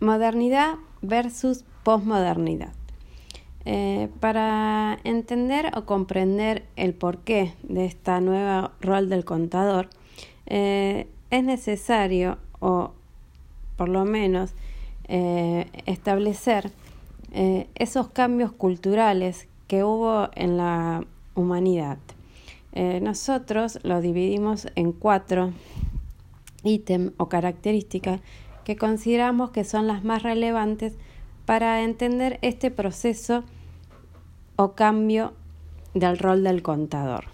modernidad versus posmodernidad. Eh, para entender o comprender el porqué de esta nueva rol del contador, eh, es necesario, o por lo menos, eh, establecer esos cambios culturales que hubo en la humanidad. nosotros lo dividimos en cuatro ítems o características que consideramos que son las más relevantes para entender este proceso o cambio del rol del contador.